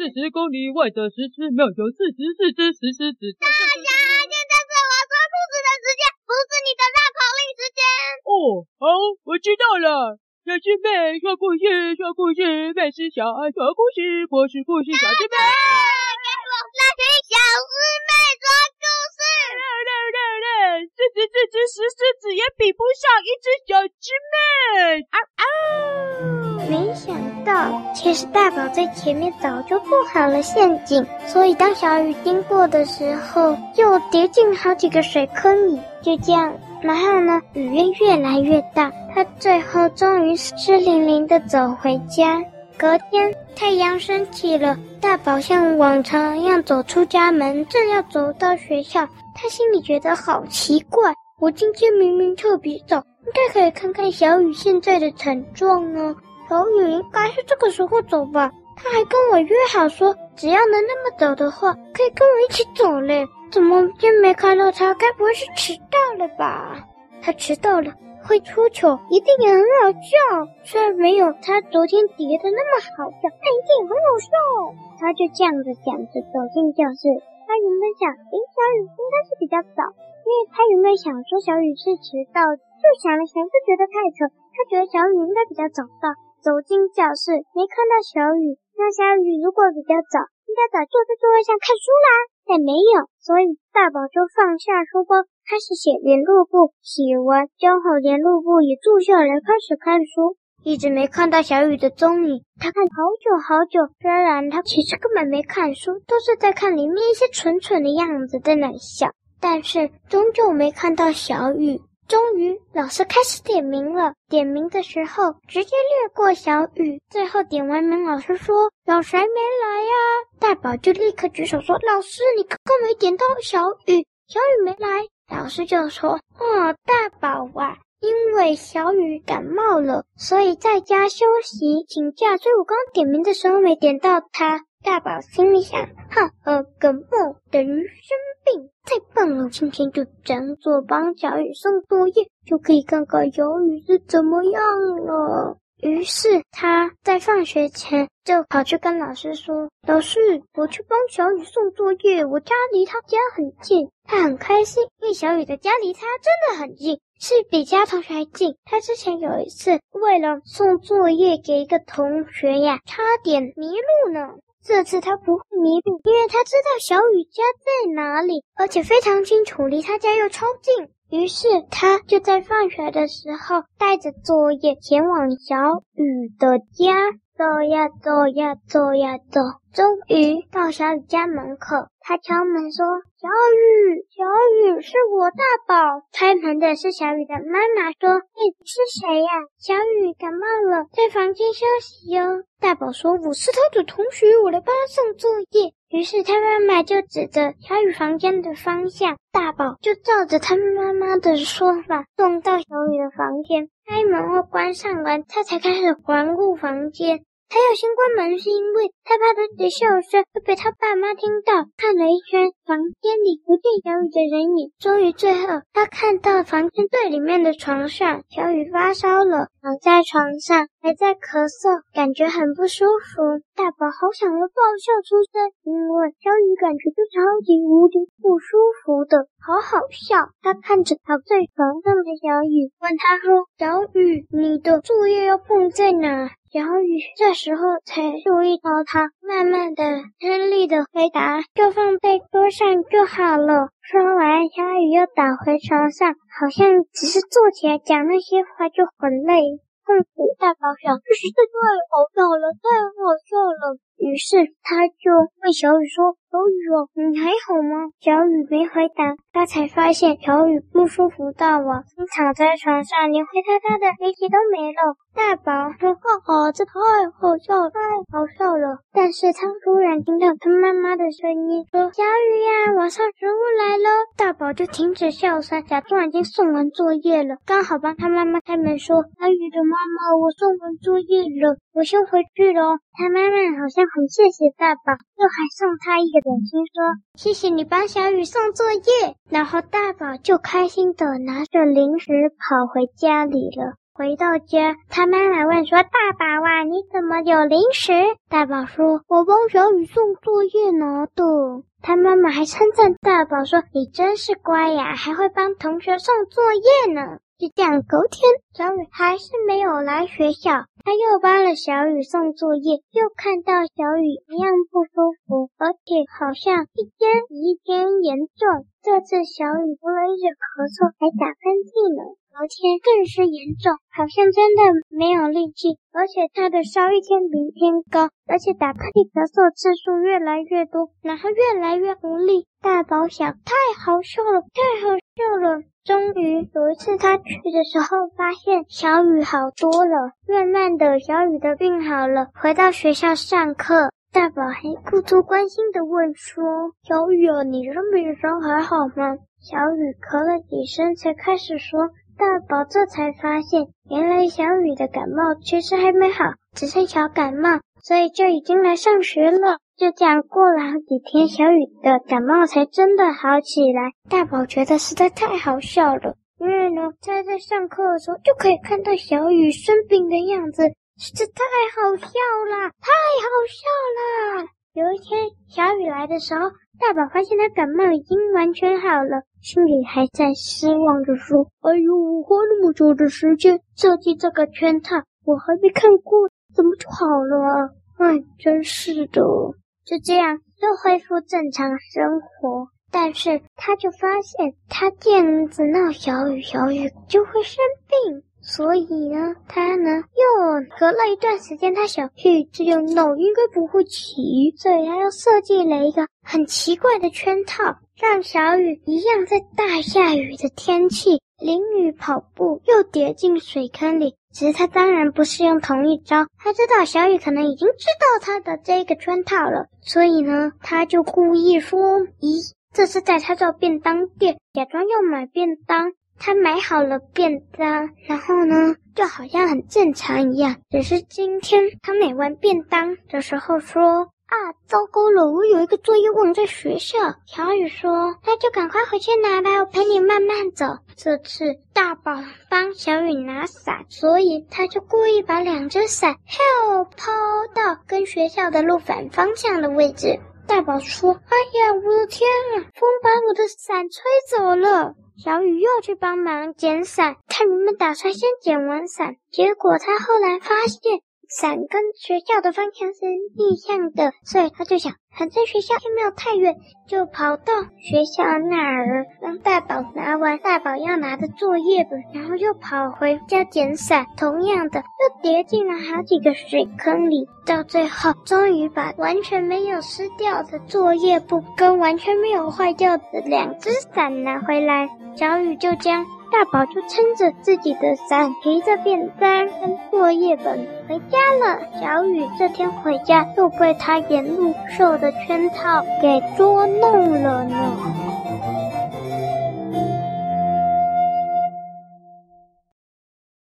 四十公里外的石狮庙有四十四只石狮子。大侠，现在是我说兔子的时间，不是你的绕口令时间。哦，好，我知道了。小师妹说故事，说故事，妹是小爱说故事，博士故事小师妹。给我来听小师妹说故事。来来来来，四十四只石狮子也比不上一只小鸡妹。啊啊！没想到。其实大宝在前面早就布好了陷阱，所以当小雨经过的时候，就跌进好几个水坑里。就这样，然后呢，雨越越来越大，他最后终于湿淋淋的走回家。隔天太阳升起了，大宝像往常一样走出家门，正要走到学校，他心里觉得好奇怪：我今天明明特别早，应该可以看看小雨现在的惨状呢。小雨应该是这个时候走吧？他还跟我约好说，只要能那么早的话，可以跟我一起走嘞。怎么就没看到他？该不会是迟到了吧？他迟到了，会出糗，一定也很好笑。虽然没有他昨天叠的那么好笑，但一定很好笑。他就这样子想着走进教室。他原本想，诶，小雨应该是比较早，因为他原本想说小雨是迟到，就想了想，就觉得太扯。他觉得小雨应该比较早到。走进教室，没看到小雨。那小雨如果比较早，应该早坐在座位上看书啦。但没有，所以大宝就放下书包，开始写联络簿。写完交好联络簿，也住下来开始看书。一直没看到小雨的踪影，他看好久好久。虽然他其实根本没看书，都是在看里面一些蠢蠢的样子在那里笑，但是终究没看到小雨。终于，老师开始点名了。点名的时候，直接略过小雨。最后点完名，老师说：“有谁没来呀？”大宝就立刻举手说：“老师，你刚刚没点到小雨，小雨没来。”老师就说：“哦，大宝啊，因为小雨感冒了，所以在家休息请假，所以我刚点名的时候没点到他。”大宝心里想：“哼，呃，感冒等于生病，太棒了！今天就当做帮小雨送作业，就可以看看小雨是怎么样了。”于是他在放学前就跑去跟老师说：“老师，我去帮小雨送作业，我家离他家很近。”他很开心，因为小雨的家离他真的很近，是比其他同学还近。他之前有一次为了送作业给一个同学呀，差点迷路呢。这次他不会迷路，因为他知道小雨家在哪里，而且非常清楚，离他家又超近。于是他就在放学的时候带着作业前往小雨的家，走呀走呀走呀走，终于到小雨家门口。他敲门说：“小雨，小雨，是我大宝。”开门的是小雨的妈妈，说：“你是谁呀？”小雨感冒了，在房间休息哟。大宝说：“我是他的同学，我来帮他送作业。”于是他妈妈就指着小雨房间的方向，大宝就照着他妈妈的说法送到小雨的房间。开门后关上门，他才开始环顾房间。他要先关门，是因为害怕自己的笑声会被他爸妈听到。看了一圈，房间里不见小雨的人影。终于，最后他看到房间最里面的床上，小雨发烧了，躺在床上还在咳嗽，感觉很不舒服。大宝好想要爆笑出声，因为小雨感觉就超级无敌不舒服的，好好笑。他看着躺在床上的小雨，问他说：“小雨，你的作业要放在哪？”小雨这时候才注意到他，慢慢的、吃力的回答：“就放在桌上就好了。”说完，小雨又倒回床上，好像只是坐起来讲那些话就很累。痛苦大爆笑，这是在太好笑了，太好笑了。于是他就问小雨说：“小雨哦，你还好吗？”小雨没回答，他才发现小雨不舒服到了，躺在床上，连灰秃秃的力气都没了。大宝说：“哈哈，这太好笑了，太好笑了。”但是他突然听到他妈妈的声音说：“小雨呀，晚上食物来了。”大宝就停止笑声，假装已经送完作业了，刚好帮他妈妈开门说：“小雨的妈妈，我送完作业了，我先回去了。”他妈妈好像。很谢谢大宝，又还送他一个点心，说：“谢谢你帮小雨送作业。”然后大宝就开心的拿着零食跑回家里了。回到家，他妈妈问说：“大宝啊，你怎么有零食？”大宝说：“我帮小雨送作业拿的。”他妈妈还称赞大宝说：“你真是乖呀，还会帮同学送作业呢。”就这样，隔天小雨还是没有来学校。他又帮了小雨送作业，又看到小雨一样不舒服，而且好像一天比一天严重。这次小雨除了一直咳嗽，还打喷嚏呢。昨天更是严重，好像真的没有力气，而且他的烧一天比一天高，而且打喷嚏咳嗽次数越来越多，然后越来越无力。大宝想，太好笑了，太好笑了。终于有一次，他去的时候，发现小雨好多了。慢慢的，小雨的病好了，回到学校上课。大宝还故作关心的问说：“小雨啊，你的病伤还好吗？”小雨咳了几声，才开始说。大宝这才发现，原来小雨的感冒其实还没好，只是小感冒，所以就已经来上学了。就这样过了好几天，小雨的感冒才真的好起来。大宝觉得实在太好笑了，因为呢，他在上课的时候就可以看到小雨生病的样子，实在太好笑了，太好笑了。有一天，小雨来的时候，大宝发现他感冒已经完全好了，心里还在失望着说：“哎呦，我花那么久的时间设计这个圈套，我还没看过，怎么就好了？哎，真是的。”就这样又恢复正常生活，但是他就发现他这样子闹小雨，小雨就会生病，所以呢，他呢又隔了一段时间，他想，嘿，这样闹应该不会起，所以他又设计了一个很奇怪的圈套，让小雨一样在大下雨的天气淋雨跑步，又跌进水坑里。其实他当然不是用同一招，他知道小雨可能已经知道他的这个圈套了，所以呢，他就故意说：“咦，这是在他做便当店，假装要买便当。他买好了便当，然后呢，就好像很正常一样。只是今天他买完便当的时候说。”啊，糟糕了！我有一个作业忘在学校。小雨说：“那就赶快回去拿吧，我陪你慢慢走。”这次大宝帮小雨拿伞，所以他就故意把两只伞又抛到跟学校的路反方向的位置。大宝说：“哎呀，我的天啊，风把我的伞吹走了。”小雨又去帮忙捡伞，他原本打算先捡完伞，结果他后来发现。伞跟学校的方向是逆向的，所以他就想，反正学校也没有太远，就跑到学校那儿，让大宝拿完大宝要拿的作业本，然后又跑回家捡伞，同样的又跌进了好几个水坑里，到最后终于把完全没有湿掉的作业簿跟完全没有坏掉的两只伞拿回来，小雨就将。大宝就撑着自己的伞，提着便当跟作业本回家了。小雨这天回家又被他沿路设的圈套给捉弄了呢。